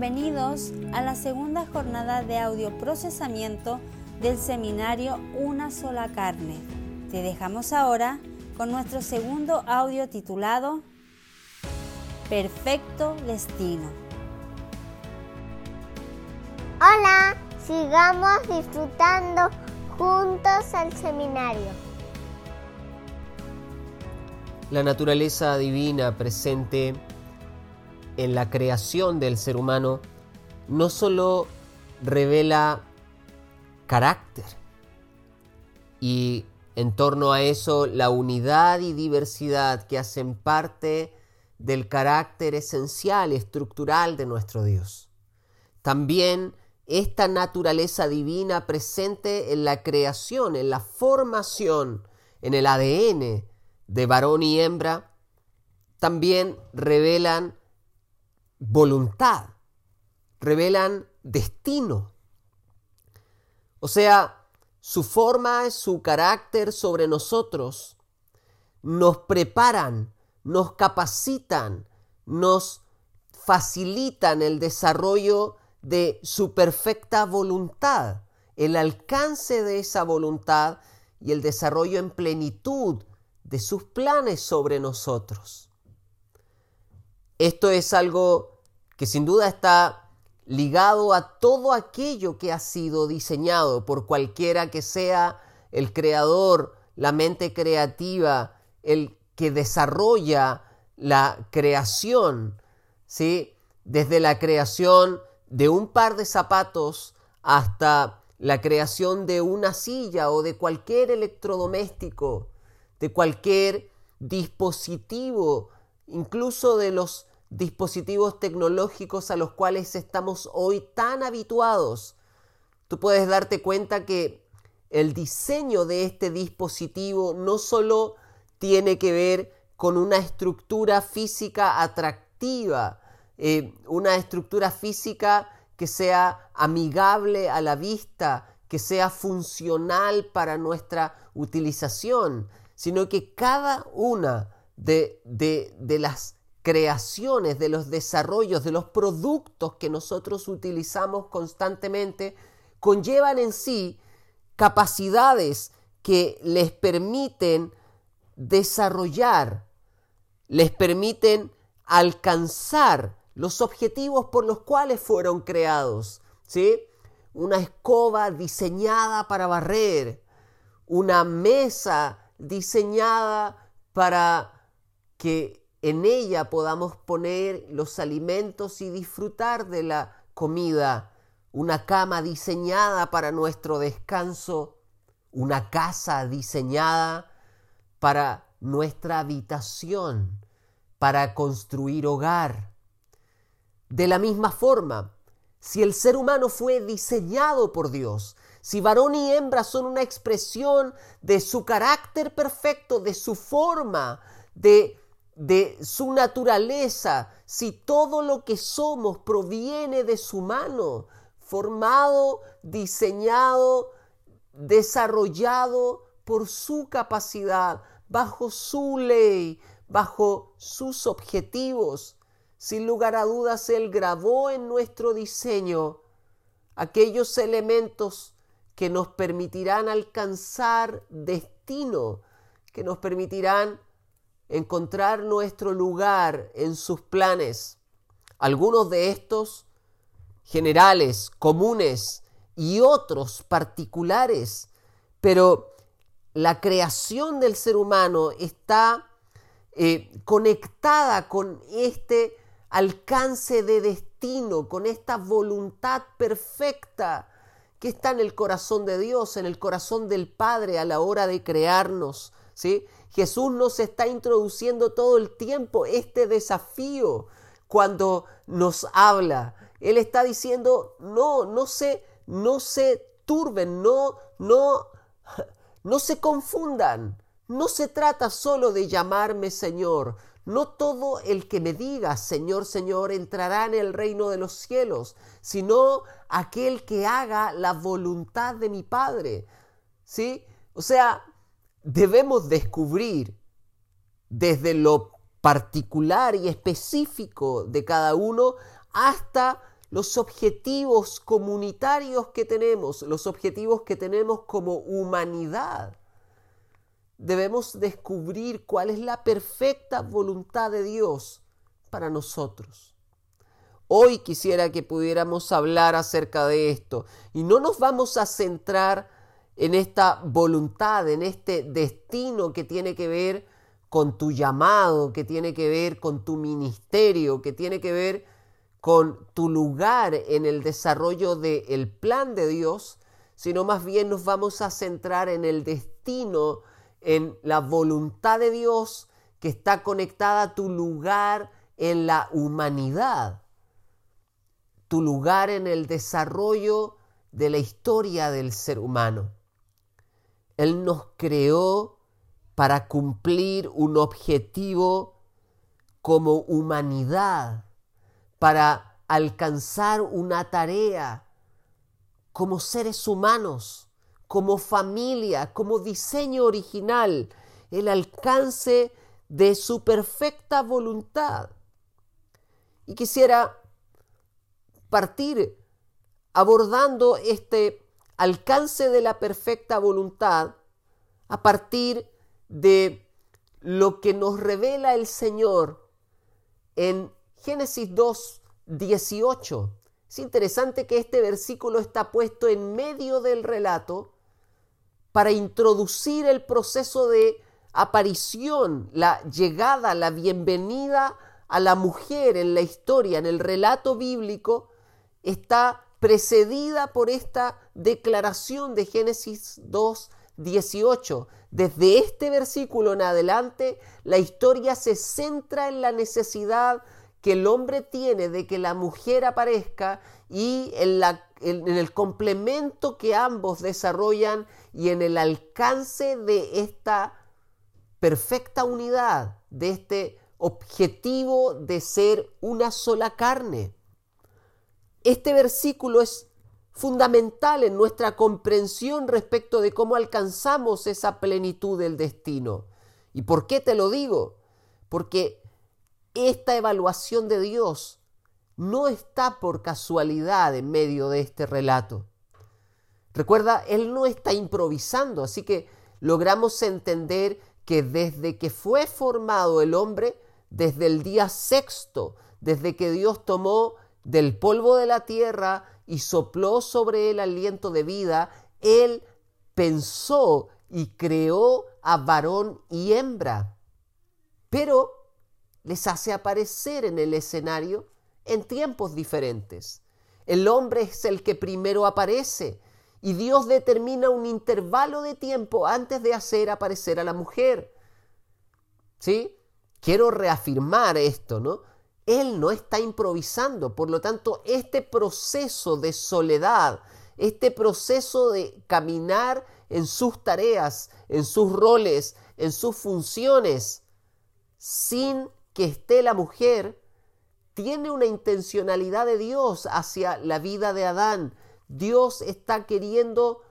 Bienvenidos a la segunda jornada de audio procesamiento del seminario Una sola carne. Te dejamos ahora con nuestro segundo audio titulado Perfecto Destino. Hola, sigamos disfrutando juntos al seminario. La naturaleza divina presente en la creación del ser humano no solo revela carácter y en torno a eso la unidad y diversidad que hacen parte del carácter esencial, estructural de nuestro Dios. También esta naturaleza divina presente en la creación, en la formación, en el ADN de varón y hembra, también revelan voluntad, revelan destino. O sea, su forma, su carácter sobre nosotros nos preparan, nos capacitan, nos facilitan el desarrollo de su perfecta voluntad, el alcance de esa voluntad y el desarrollo en plenitud de sus planes sobre nosotros. Esto es algo que sin duda está ligado a todo aquello que ha sido diseñado por cualquiera que sea el creador, la mente creativa, el que desarrolla la creación, ¿sí? Desde la creación de un par de zapatos hasta la creación de una silla o de cualquier electrodoméstico, de cualquier dispositivo, incluso de los dispositivos tecnológicos a los cuales estamos hoy tan habituados. Tú puedes darte cuenta que el diseño de este dispositivo no solo tiene que ver con una estructura física atractiva, eh, una estructura física que sea amigable a la vista, que sea funcional para nuestra utilización, sino que cada una de, de, de las creaciones, de los desarrollos, de los productos que nosotros utilizamos constantemente, conllevan en sí capacidades que les permiten desarrollar, les permiten alcanzar los objetivos por los cuales fueron creados. ¿sí? Una escoba diseñada para barrer, una mesa diseñada para que en ella podamos poner los alimentos y disfrutar de la comida, una cama diseñada para nuestro descanso, una casa diseñada para nuestra habitación, para construir hogar. De la misma forma, si el ser humano fue diseñado por Dios, si varón y hembra son una expresión de su carácter perfecto, de su forma, de de su naturaleza, si todo lo que somos proviene de su mano, formado, diseñado, desarrollado por su capacidad, bajo su ley, bajo sus objetivos. Sin lugar a dudas, Él grabó en nuestro diseño aquellos elementos que nos permitirán alcanzar destino, que nos permitirán encontrar nuestro lugar en sus planes. Algunos de estos generales, comunes y otros particulares, pero la creación del ser humano está eh, conectada con este alcance de destino, con esta voluntad perfecta que está en el corazón de Dios, en el corazón del Padre a la hora de crearnos. ¿sí? Jesús nos está introduciendo todo el tiempo este desafío cuando nos habla. Él está diciendo, no, no se, no se turben, no, no, no se confundan. No se trata solo de llamarme Señor. No todo el que me diga Señor, Señor entrará en el reino de los cielos, sino aquel que haga la voluntad de mi Padre. ¿Sí? O sea, debemos descubrir desde lo particular y específico de cada uno hasta los objetivos comunitarios que tenemos, los objetivos que tenemos como humanidad. Debemos descubrir cuál es la perfecta voluntad de Dios para nosotros. Hoy quisiera que pudiéramos hablar acerca de esto y no nos vamos a centrar en esta voluntad, en este destino que tiene que ver con tu llamado, que tiene que ver con tu ministerio, que tiene que ver con tu lugar en el desarrollo del plan de Dios, sino más bien nos vamos a centrar en el destino, en la voluntad de Dios que está conectada a tu lugar en la humanidad, tu lugar en el desarrollo de la historia del ser humano. Él nos creó para cumplir un objetivo como humanidad para alcanzar una tarea como seres humanos, como familia, como diseño original, el alcance de su perfecta voluntad. Y quisiera partir abordando este alcance de la perfecta voluntad a partir de lo que nos revela el Señor en Génesis 2, 18. Es interesante que este versículo está puesto en medio del relato para introducir el proceso de aparición, la llegada, la bienvenida a la mujer en la historia, en el relato bíblico, está precedida por esta declaración de Génesis 2, 18. Desde este versículo en adelante, la historia se centra en la necesidad que el hombre tiene de que la mujer aparezca y en, el complemento que ambos desarrollan y en el alcance de esta perfecta unidad, de este objetivo de ser una sola carne. Este versículo es fundamental en nuestra comprensión respecto de cómo alcanzamos esa plenitud del destino. ¿Y por qué te lo digo? Porque esta evaluación de Dios no está por casualidad en medio de este relato. Recuerda, Él no está improvisando, así que logramos entender que desde que fue formado el hombre, desde el día sexto, desde que Dios tomó del polvo de la tierra y sopló sobre él aliento de vida, Él pensó y creó a varón y hembra. Pero les hace aparecer en el escenario en tiempos diferentes. El hombre es el que primero aparece y Dios determina un intervalo de tiempo antes de hacer aparecer a la mujer. ¿Sí? Quiero reafirmar esto, ¿no? Él no está improvisando, por lo tanto, este proceso de soledad, este proceso de caminar en sus tareas, en sus roles, en sus funciones, sin que esté la mujer tiene una intencionalidad de Dios hacia la vida de Adán. Dios está queriendo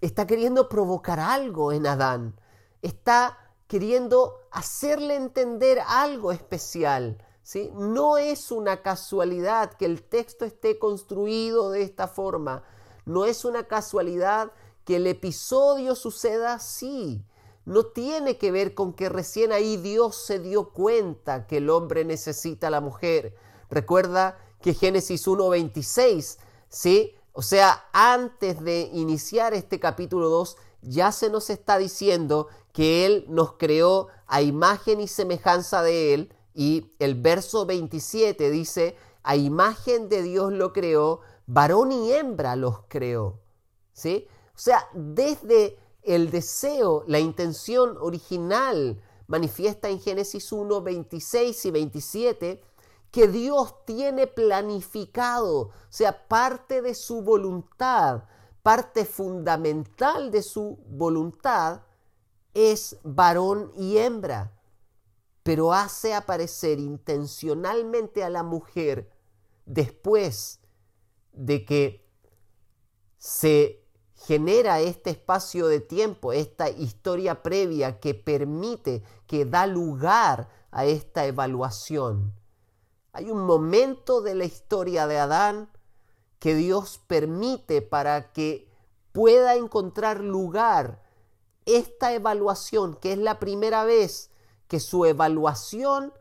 está queriendo provocar algo en Adán. Está queriendo hacerle entender algo especial. ¿sí? No es una casualidad que el texto esté construido de esta forma. No es una casualidad que el episodio suceda así no tiene que ver con que recién ahí Dios se dio cuenta que el hombre necesita a la mujer. Recuerda que Génesis 1.26, ¿sí? O sea, antes de iniciar este capítulo 2, ya se nos está diciendo que Él nos creó a imagen y semejanza de Él. Y el verso 27 dice, a imagen de Dios lo creó, varón y hembra los creó. ¿Sí? O sea, desde el deseo, la intención original manifiesta en Génesis 1, 26 y 27 que Dios tiene planificado, o sea, parte de su voluntad, parte fundamental de su voluntad es varón y hembra, pero hace aparecer intencionalmente a la mujer después de que se genera este espacio de tiempo, esta historia previa que permite, que da lugar a esta evaluación. Hay un momento de la historia de Adán que Dios permite para que pueda encontrar lugar esta evaluación, que es la primera vez que su evaluación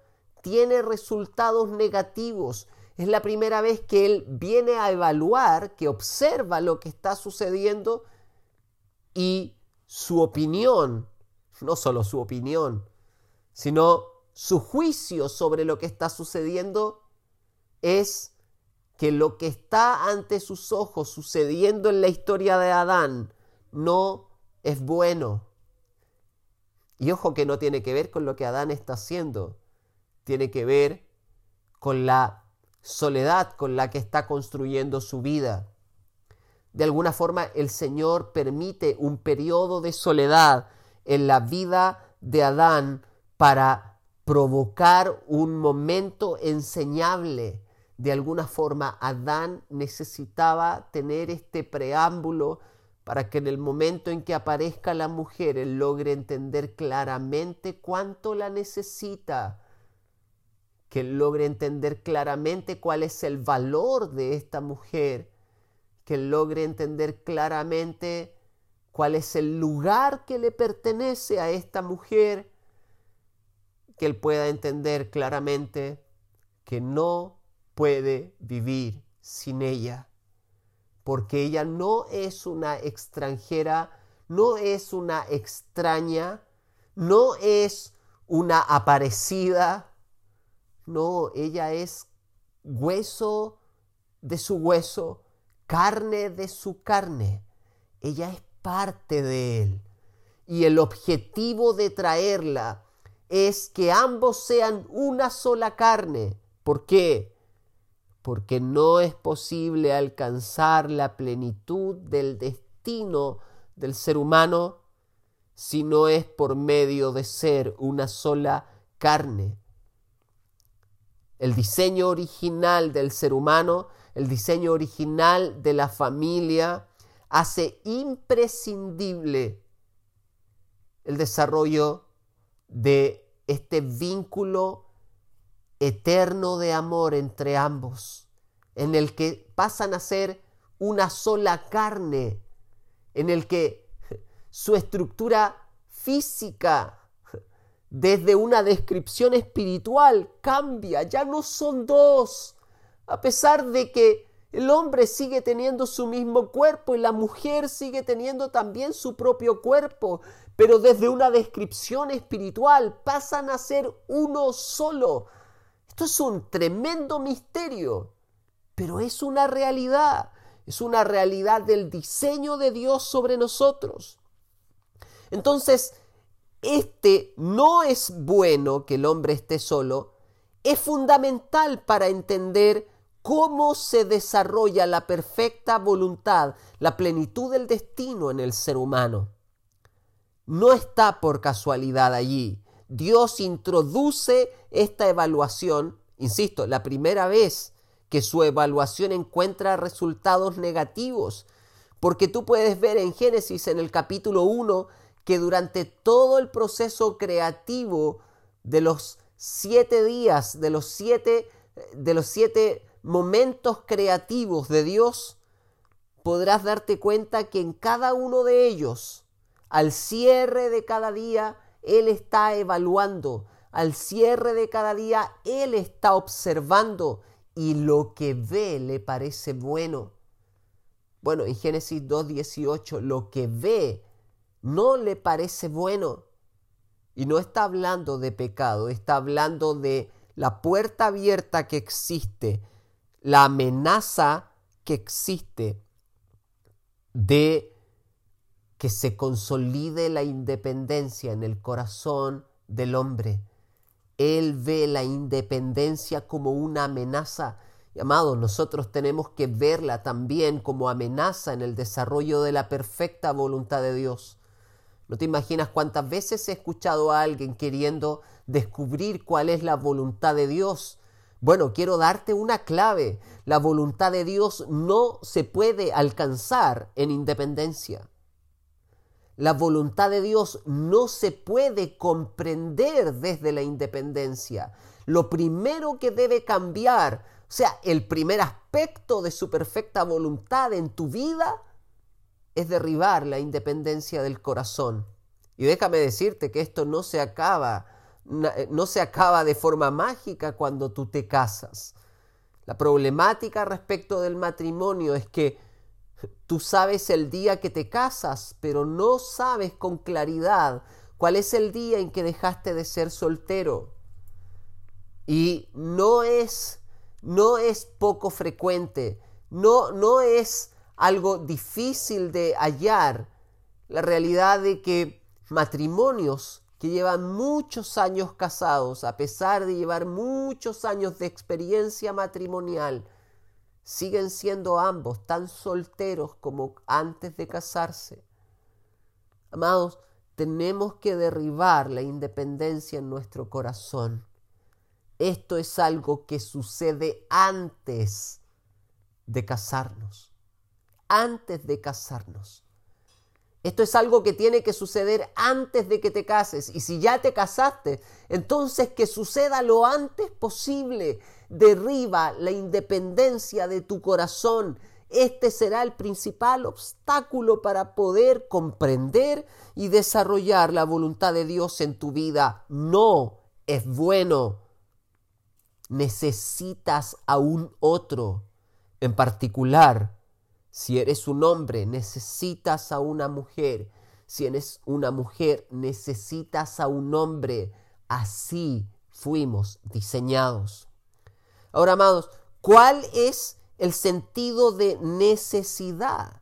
tiene resultados negativos. Es la primera vez que él viene a evaluar, que observa lo que está sucediendo y su opinión, no solo su opinión, sino su juicio sobre lo que está sucediendo es que lo que está ante sus ojos sucediendo en la historia de Adán no es bueno. Y ojo que no tiene que ver con lo que Adán está haciendo, tiene que ver con la soledad con la que está construyendo su vida. De alguna forma el Señor permite un periodo de soledad en la vida de Adán para provocar un momento enseñable. De alguna forma Adán necesitaba tener este preámbulo para que en el momento en que aparezca la mujer él logre entender claramente cuánto la necesita, que él logre entender claramente cuál es el valor de esta mujer, que él logre entender claramente cuál es el lugar que le pertenece a esta mujer, que él pueda entender claramente que no puede vivir sin ella porque ella no es una extranjera, no es una extraña, no es una aparecida, no, ella es hueso de su hueso, carne de su carne. Ella es parte de él. Y el objetivo de traerla es que ambos sean una sola carne. ¿Por qué? Porque no es posible alcanzar la plenitud del destino del ser humano si no es por medio de ser una sola carne. El diseño original del ser humano, el diseño original de la familia, hace imprescindible el desarrollo de este vínculo eterno de amor entre ambos, en el que pasan a ser una sola carne, en el que su estructura física, desde una descripción espiritual, cambia, ya no son dos, a pesar de que el hombre sigue teniendo su mismo cuerpo y la mujer sigue teniendo también su propio cuerpo, pero desde una descripción espiritual pasan a ser uno solo, esto es un tremendo misterio, pero es una realidad, es una realidad del diseño de Dios sobre nosotros. Entonces, este no es bueno que el hombre esté solo, es fundamental para entender cómo se desarrolla la perfecta voluntad, la plenitud del destino en el ser humano. No está por casualidad allí. Dios introduce esta evaluación, insisto, la primera vez que su evaluación encuentra resultados negativos, porque tú puedes ver en Génesis en el capítulo 1 que durante todo el proceso creativo de los siete días, de los siete, de los siete momentos creativos de Dios, podrás darte cuenta que en cada uno de ellos, al cierre de cada día, él está evaluando. Al cierre de cada día, Él está observando y lo que ve le parece bueno. Bueno, en Génesis 2.18, lo que ve no le parece bueno. Y no está hablando de pecado, está hablando de la puerta abierta que existe, la amenaza que existe de que se consolide la independencia en el corazón del hombre. Él ve la independencia como una amenaza. Y amados, nosotros tenemos que verla también como amenaza en el desarrollo de la perfecta voluntad de Dios. No te imaginas cuántas veces he escuchado a alguien queriendo descubrir cuál es la voluntad de Dios. Bueno, quiero darte una clave. La voluntad de Dios no se puede alcanzar en independencia. La voluntad de Dios no se puede comprender desde la independencia. Lo primero que debe cambiar, o sea, el primer aspecto de su perfecta voluntad en tu vida, es derribar la independencia del corazón. Y déjame decirte que esto no se acaba, no se acaba de forma mágica cuando tú te casas. La problemática respecto del matrimonio es que tú sabes el día que te casas, pero no sabes con claridad cuál es el día en que dejaste de ser soltero. Y no es no es poco frecuente, no no es algo difícil de hallar la realidad de que matrimonios que llevan muchos años casados, a pesar de llevar muchos años de experiencia matrimonial, siguen siendo ambos tan solteros como antes de casarse. Amados, tenemos que derribar la independencia en nuestro corazón. Esto es algo que sucede antes de casarnos. Antes de casarnos. Esto es algo que tiene que suceder antes de que te cases. Y si ya te casaste, entonces que suceda lo antes posible. Derriba la independencia de tu corazón. Este será el principal obstáculo para poder comprender y desarrollar la voluntad de Dios en tu vida. No es bueno. Necesitas a un otro, en particular si eres un hombre, necesitas a una mujer. Si eres una mujer, necesitas a un hombre. Así fuimos diseñados. Ahora, amados, ¿cuál es el sentido de necesidad?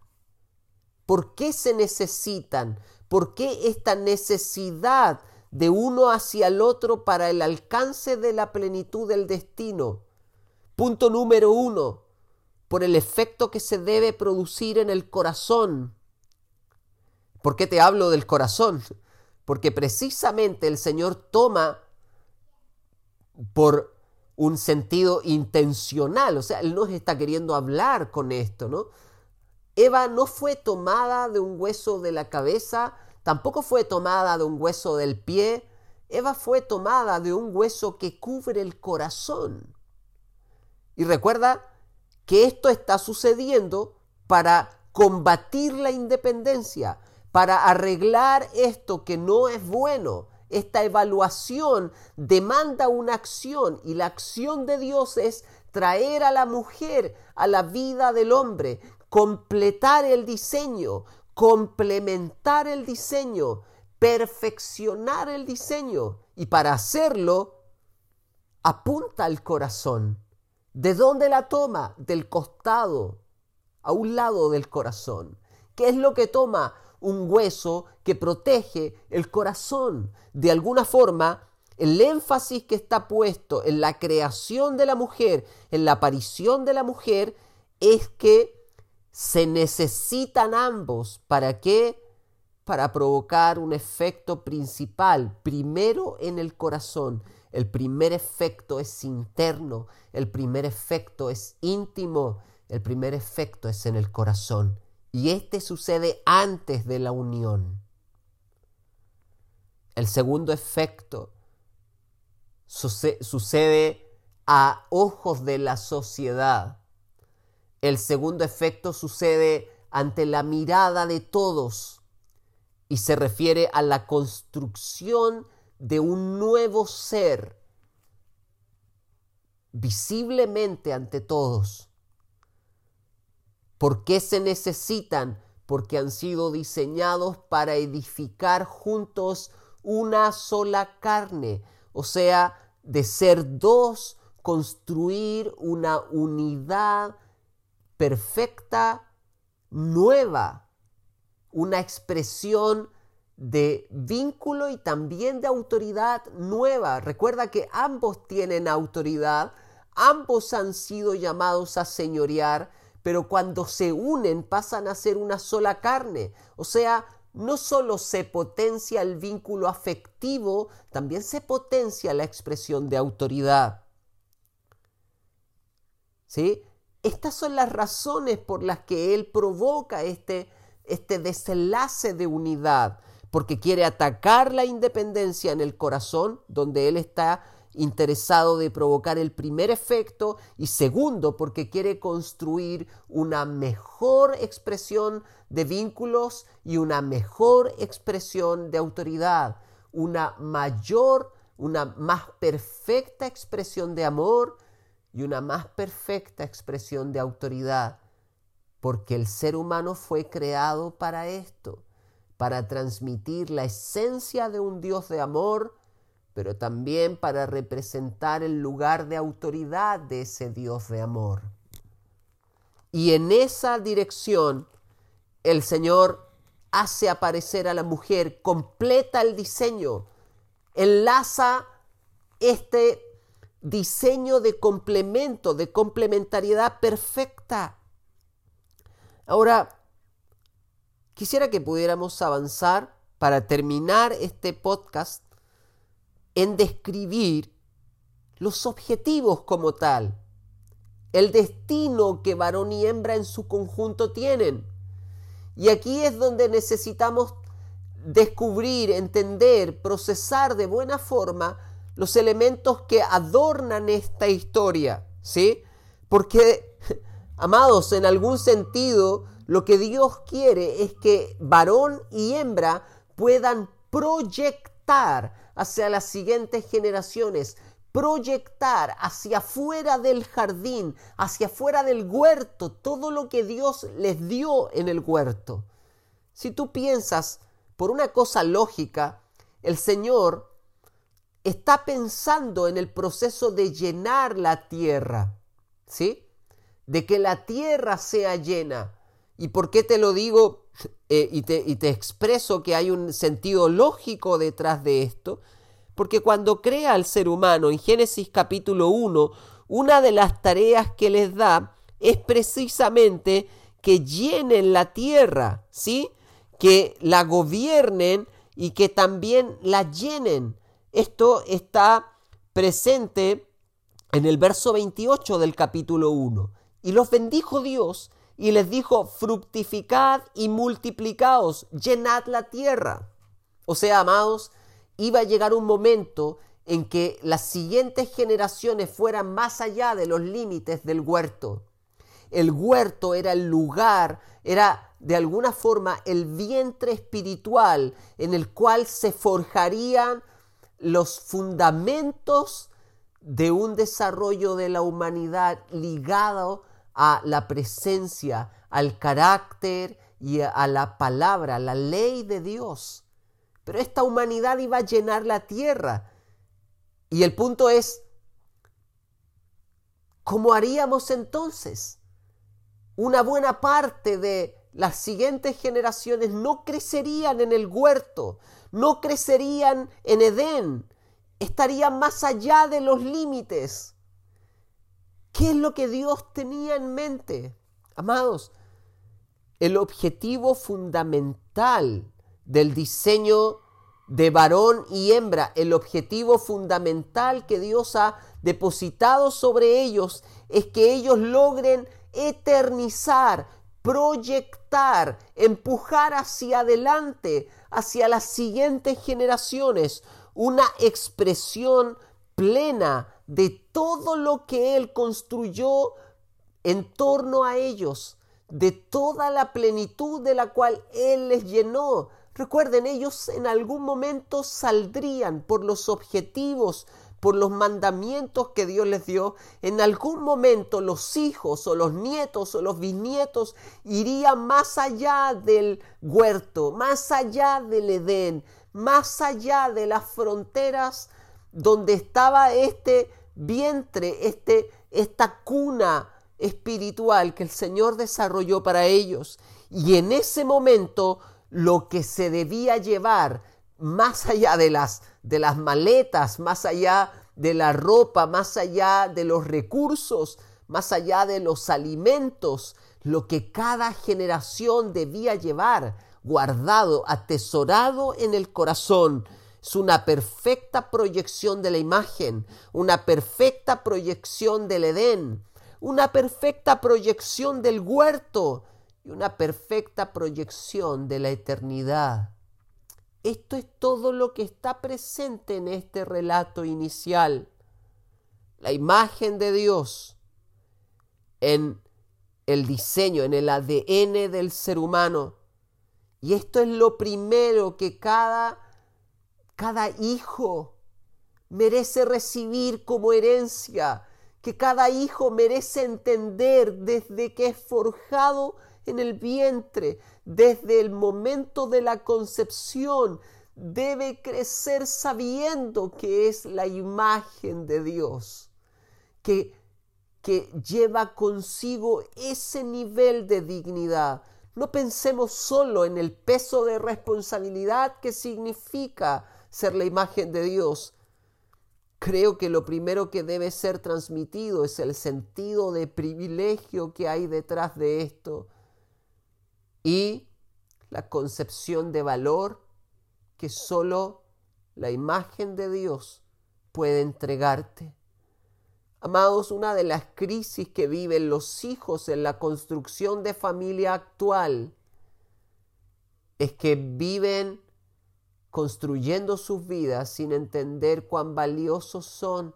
¿Por qué se necesitan? ¿Por qué esta necesidad de uno hacia el otro para el alcance de la plenitud del destino? Punto número uno, por el efecto que se debe producir en el corazón. ¿Por qué te hablo del corazón? Porque precisamente el Señor toma por un sentido intencional, o sea, Él nos está queriendo hablar con esto, ¿no? Eva no fue tomada de un hueso de la cabeza, tampoco fue tomada de un hueso del pie, Eva fue tomada de un hueso que cubre el corazón. Y recuerda que esto está sucediendo para combatir la independencia, para arreglar esto que no es bueno. Esta evaluación demanda una acción y la acción de Dios es traer a la mujer a la vida del hombre, completar el diseño, complementar el diseño, perfeccionar el diseño. Y para hacerlo, apunta al corazón. ¿De dónde la toma? Del costado, a un lado del corazón. ¿Qué es lo que toma? Un hueso que protege el corazón. De alguna forma, el énfasis que está puesto en la creación de la mujer, en la aparición de la mujer, es que se necesitan ambos. ¿Para qué? Para provocar un efecto principal, primero en el corazón el primer efecto es interno, el primer efecto es íntimo, el primer efecto es en el corazón. Y este sucede antes de la unión. El segundo efecto sucede a ojos de la sociedad. El segundo efecto sucede ante la mirada de todos y se refiere a la construcción de un nuevo ser visiblemente ante todos. ¿Por qué se necesitan? Porque han sido diseñados para edificar juntos una sola carne, o sea, de ser dos, construir una unidad perfecta, nueva, una expresión de vínculo y también de autoridad nueva. Recuerda que ambos tienen autoridad, ambos han sido llamados a señorear, pero cuando se unen pasan a ser una sola carne. O sea, no solo se potencia el vínculo afectivo, también se potencia la expresión de autoridad. ¿Sí? Estas son las razones por las que Él provoca este este desenlace de unidad, porque quiere atacar la independencia en el corazón, donde él está interesado de provocar el primer efecto y segundo porque quiere construir una mejor expresión de vínculos y una mejor expresión de autoridad, una mayor, una más perfecta expresión de amor y una más perfecta expresión de autoridad, porque el ser humano fue creado para esto, para transmitir la esencia de un Dios de amor, pero también para representar el lugar de autoridad de ese Dios de amor. Y en esa dirección el Señor hace aparecer a la mujer, completa el diseño, enlaza este diseño de complemento, de complementariedad perfecta. Ahora, quisiera que pudiéramos avanzar para terminar este podcast en describir los objetivos como tal, el destino que varón y hembra en su conjunto tienen. Y aquí es donde necesitamos descubrir, entender, procesar de buena forma los elementos que adornan esta historia, ¿sí? Porque, amados, en algún sentido, lo que Dios quiere es que varón y hembra puedan proyectar hacia las siguientes generaciones, proyectar hacia afuera del jardín, hacia afuera del huerto, todo lo que Dios les dio en el huerto. Si tú piensas por una cosa lógica, el Señor está pensando en el proceso de llenar la tierra, ¿sí? De que la tierra sea llena. ¿Y por qué te lo digo eh, y, te, expreso que hay un sentido lógico detrás de esto? Porque cuando crea al ser humano en Génesis capítulo 1, una de las tareas que les da es precisamente que llenen la tierra, ¿sí? Que la gobiernen y que también la llenen. Esto está presente en el verso 28 del capítulo 1. Y los bendijo Dios y les dijo, fructificad y multiplicaos, llenad la tierra. O sea, amados, iba a llegar un momento en que las siguientes generaciones fueran más allá de los límites del huerto. El huerto era el lugar, era de alguna forma el vientre espiritual en el cual se forjarían los fundamentos de un desarrollo de la humanidad ligado a la presencia, al carácter y a la palabra, la ley de Dios. Pero esta humanidad iba a llenar la tierra. Y el punto es, ¿cómo haríamos entonces? Una buena parte de las siguientes generaciones no crecerían en el huerto, no crecerían en Edén, estarían más allá de los límites. ¿Qué es lo que Dios tenía en mente? Amados, el objetivo fundamental del diseño de varón y hembra, el objetivo fundamental que Dios ha depositado sobre ellos es que ellos logren eternizar, proyectar, empujar hacia adelante, hacia las siguientes generaciones, una expresión plena de todo lo que Él construyó en torno a ellos, de toda la plenitud de la cual Él les llenó. Recuerden, ellos en algún momento saldrían por los objetivos, por los mandamientos que Dios les dio, en algún momento los hijos o los nietos o los bisnietos irían más allá del huerto, más allá del Edén, más allá de las fronteras donde estaba este vientre, este, esta cuna espiritual que el Señor desarrolló para ellos. Y en ese momento lo que se debía llevar más allá de las, de las maletas, más allá de la ropa, más allá de los recursos, más allá de los alimentos, lo que cada generación debía llevar guardado, atesorado en el corazón. Es una perfecta proyección de la imagen, una perfecta proyección del Edén, una perfecta proyección del huerto y una perfecta proyección de la eternidad. Esto es todo lo que está presente en este relato inicial. La imagen de Dios en el diseño, en el ADN del ser humano. Y esto es lo primero que cada, cada hijo merece recibir como herencia, que cada hijo merece entender desde que es forjado en el vientre, desde el momento de la concepción, debe crecer sabiendo que es la imagen de Dios, que, que lleva consigo ese nivel de dignidad. No pensemos solo en el peso de responsabilidad que significa ser la imagen de Dios, Creo que lo primero que debe ser transmitido es el sentido de privilegio que hay detrás de esto y la concepción de valor que solo la imagen de Dios puede entregarte. Amados, una de las crisis que viven los hijos en la construcción de familia actual es que viven construyendo sus vidas sin entender cuán valiosos son.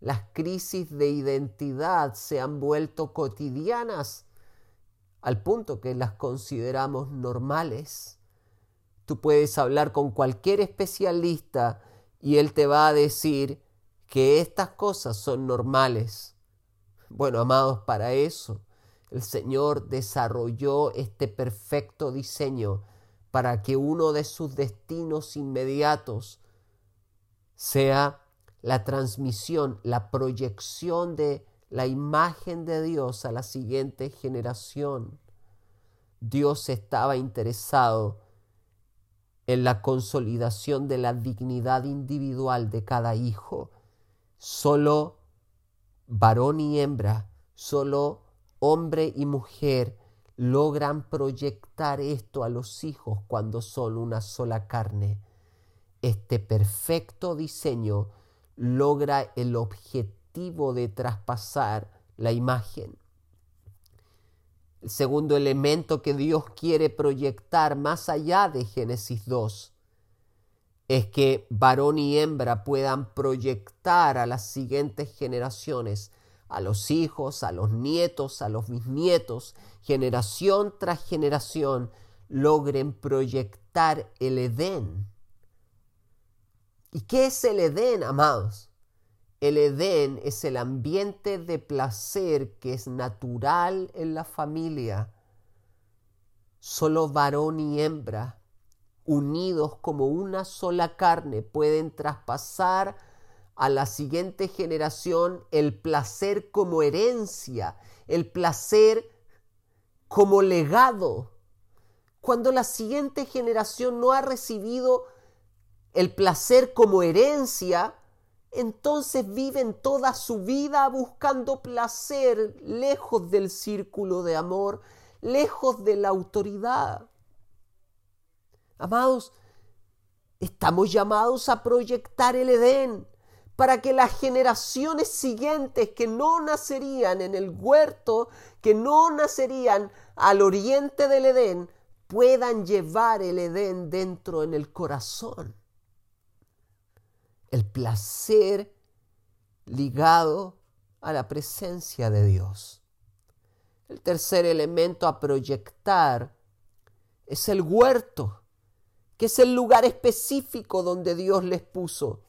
Las crisis de identidad se han vuelto cotidianas al punto que las consideramos normales. Tú puedes hablar con cualquier especialista y él te va a decir que estas cosas son normales. Bueno, amados, para eso el Señor desarrolló este perfecto diseño para que uno de sus destinos inmediatos sea la transmisión, la proyección de la imagen de Dios a la siguiente generación. Dios estaba interesado en la consolidación de la dignidad individual de cada hijo. Solo varón y hembra, solo hombre y mujer logran proyectar esto a los hijos cuando son una sola carne. Este perfecto diseño logra el objetivo de traspasar la imagen. El segundo elemento que Dios quiere proyectar más allá de Génesis 2 es que varón y hembra puedan proyectar a las siguientes generaciones a los hijos, a los nietos, a los bisnietos, generación tras generación, logren proyectar el Edén. ¿Y qué es el Edén, amados? El Edén es el ambiente de placer que es natural en la familia. Solo varón y hembra, unidos como una sola carne, pueden traspasar a la siguiente generación el placer como herencia, el placer como legado. Cuando la siguiente generación no ha recibido el placer como herencia, entonces viven toda su vida buscando placer lejos del círculo de amor, lejos de la autoridad. Amados, estamos llamados a proyectar el Edén, para que las generaciones siguientes que no nacerían en el huerto, que no nacerían al oriente del Edén, puedan llevar el Edén dentro en el corazón. El placer ligado a la presencia de Dios. El tercer elemento a proyectar es el huerto, que es el lugar específico donde Dios les puso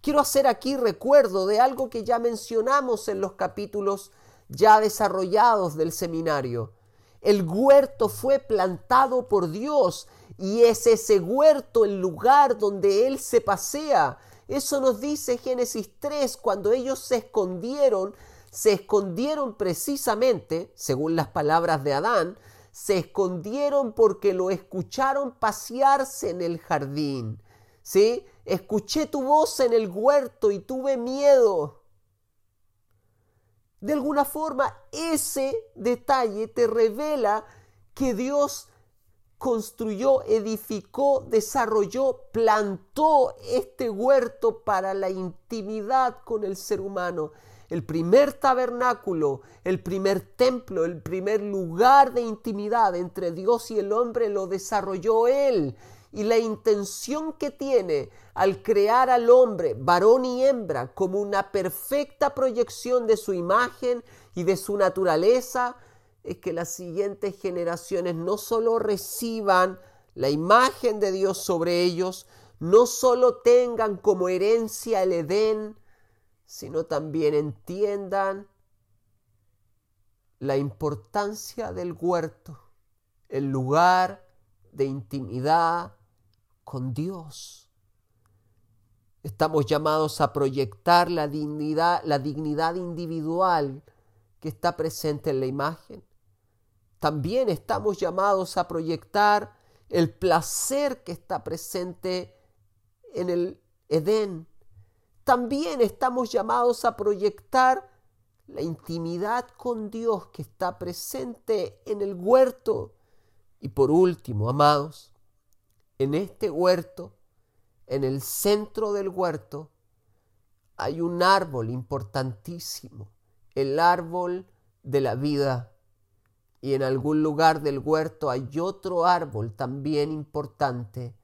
Quiero hacer aquí recuerdo de algo que ya mencionamos en los capítulos ya desarrollados del seminario. El huerto fue plantado por Dios y es ese huerto el lugar donde Él se pasea. Eso nos dice Génesis 3, cuando ellos se escondieron, se escondieron precisamente, según las palabras de Adán, se escondieron porque lo escucharon pasearse en el jardín. ¿Sí? Escuché tu voz en el huerto y tuve miedo. De alguna forma, ese detalle te revela que Dios construyó, edificó, desarrolló, plantó este huerto para la intimidad con el ser humano. El primer tabernáculo, el primer templo, el primer lugar de intimidad entre Dios y el hombre lo desarrolló Él. Y la intención que tiene al crear al hombre, varón y hembra, como una perfecta proyección de su imagen y de su naturaleza, es que las siguientes generaciones no solo reciban la imagen de Dios sobre ellos, no solo tengan como herencia el Edén, sino también entiendan la importancia del huerto, el lugar de intimidad con Dios. Estamos llamados a proyectar la dignidad, la dignidad individual que está presente en la imagen. También estamos llamados a proyectar el placer que está presente en el Edén. También estamos llamados a proyectar la intimidad con Dios que está presente en el huerto. Y por último, amados, en este huerto, en el centro del huerto, hay un árbol importantísimo, el árbol de la vida y en algún lugar del huerto hay otro árbol también importante,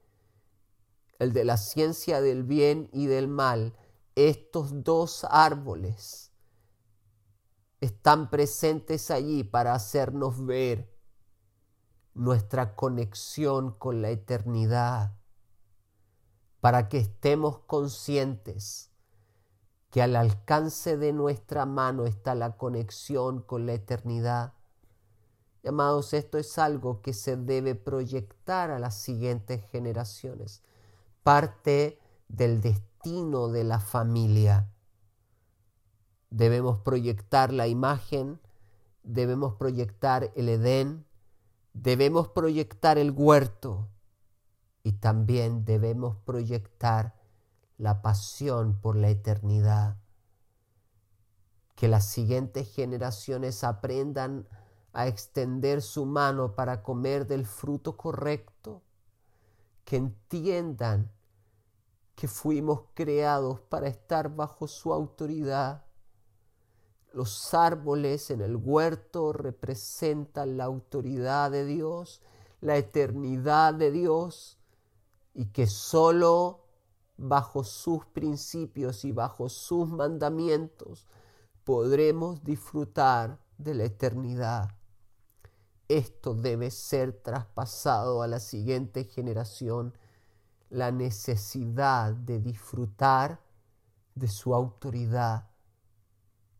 el de la ciencia del bien y del mal. Estos dos árboles están presentes allí para hacernos ver nuestra conexión con la eternidad, para que estemos conscientes que al alcance de nuestra mano está la conexión con la eternidad Amados, esto es algo que se debe proyectar a las siguientes generaciones. Parte del destino de la familia. Debemos proyectar la imagen, debemos proyectar el Edén, debemos proyectar el huerto y también debemos proyectar la pasión por la eternidad. Que las siguientes generaciones aprendan a extender su mano para comer del fruto correcto, que entiendan que fuimos creados para estar bajo su autoridad. Los árboles en el huerto representan la autoridad de Dios, la eternidad de Dios, y que sólo bajo sus principios y bajo sus mandamientos podremos disfrutar de la eternidad. Esto debe ser traspasado a la siguiente generación, la necesidad de disfrutar de su autoridad,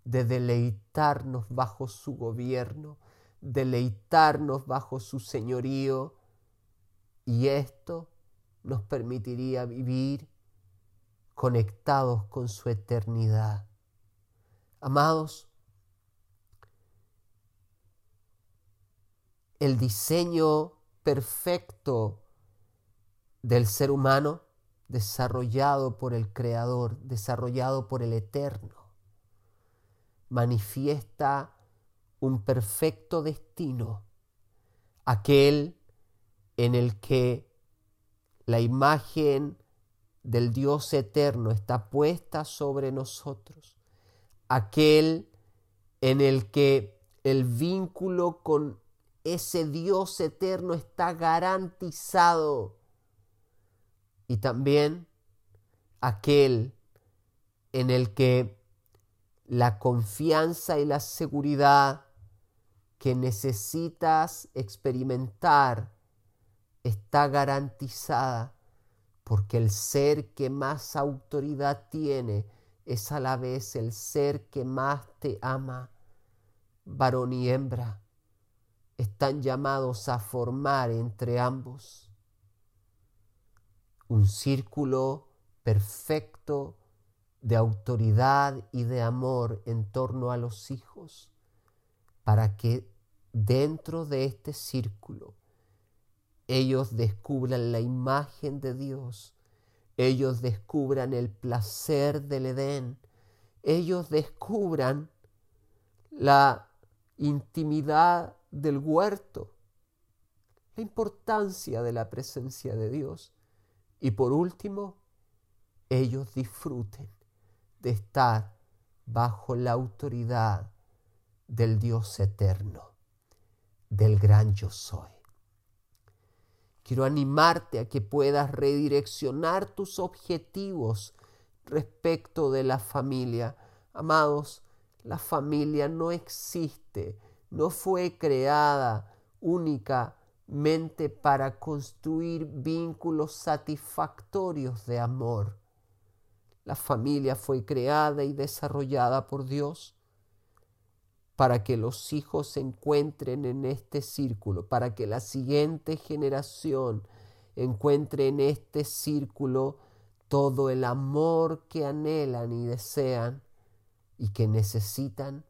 de deleitarnos bajo su gobierno, deleitarnos bajo su señorío, y esto nos permitiría vivir conectados con su eternidad. Amados, el diseño perfecto del ser humano desarrollado por el Creador, desarrollado por el Eterno, manifiesta un perfecto destino, aquel en el que la imagen del Dios eterno está puesta sobre nosotros, aquel en el que el vínculo con ese Dios eterno está garantizado. Y también aquel en el que la confianza y la seguridad que necesitas experimentar está garantizada porque el ser que más autoridad tiene es a la vez el ser que más te ama, varón y hembra están llamados a formar entre ambos. Un círculo perfecto de autoridad y de amor en torno a los hijos, para que dentro de este círculo ellos descubran la imagen de Dios, ellos descubran el placer del Edén, ellos descubran la intimidad del huerto, la importancia de la presencia de Dios. Y por último, ellos disfruten estar bajo la autoridad del Dios eterno, del gran yo soy. Quiero animarte a que puedas redireccionar tus objetivos respecto de la familia. Amados, la familia no existe, no fue creada únicamente para construir vínculos satisfactorios de amor. La familia fue creada y desarrollada por Dios para que los hijos se encuentren en este círculo, para que la siguiente generación encuentre en este círculo todo el amor que anhelan y desean y que necesitan,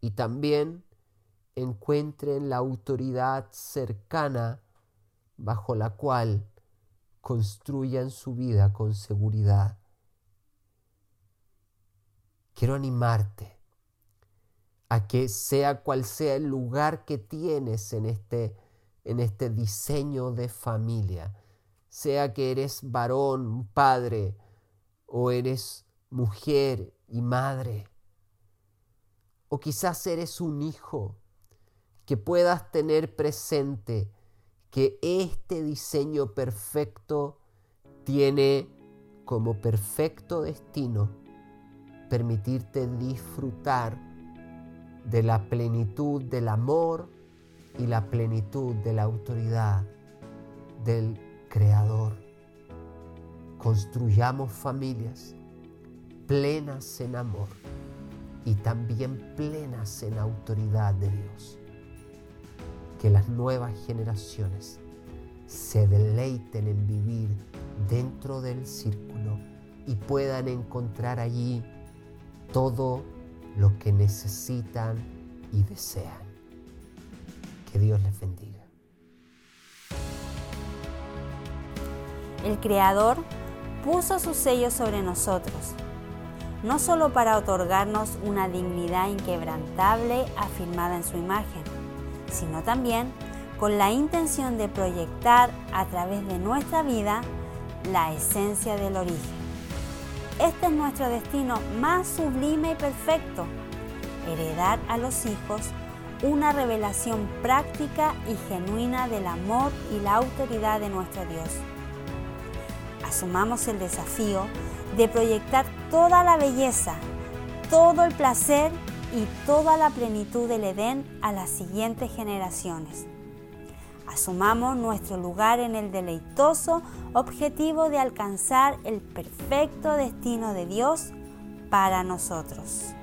y también encuentren la autoridad cercana bajo la cual construyan su vida con seguridad. Quiero animarte a que sea cual sea el lugar que tienes en este, en este diseño de familia, sea que eres varón, padre, o eres mujer y madre, o quizás eres un hijo, que puedas tener presente que este diseño perfecto tiene como perfecto destino permitirte disfrutar de la plenitud del amor y la plenitud de la autoridad del Creador. Construyamos familias plenas en amor y también plenas en autoridad de Dios. Que las nuevas generaciones se deleiten en vivir dentro del círculo y puedan encontrar allí todo lo que necesitan y desean. Que Dios les bendiga. El Creador puso su sello sobre nosotros, no solo para otorgarnos una dignidad inquebrantable afirmada en su imagen, sino también con la intención de proyectar a través de nuestra vida la esencia del origen. Este es nuestro destino más sublime y perfecto, heredar a los hijos una revelación práctica y genuina del amor y la autoridad de nuestro Dios. Asumamos el desafío de proyectar toda la belleza, todo el placer y toda la plenitud del Edén a las siguientes generaciones. Asumamos nuestro lugar en el deleitoso objetivo de alcanzar el perfecto destino de Dios para nosotros.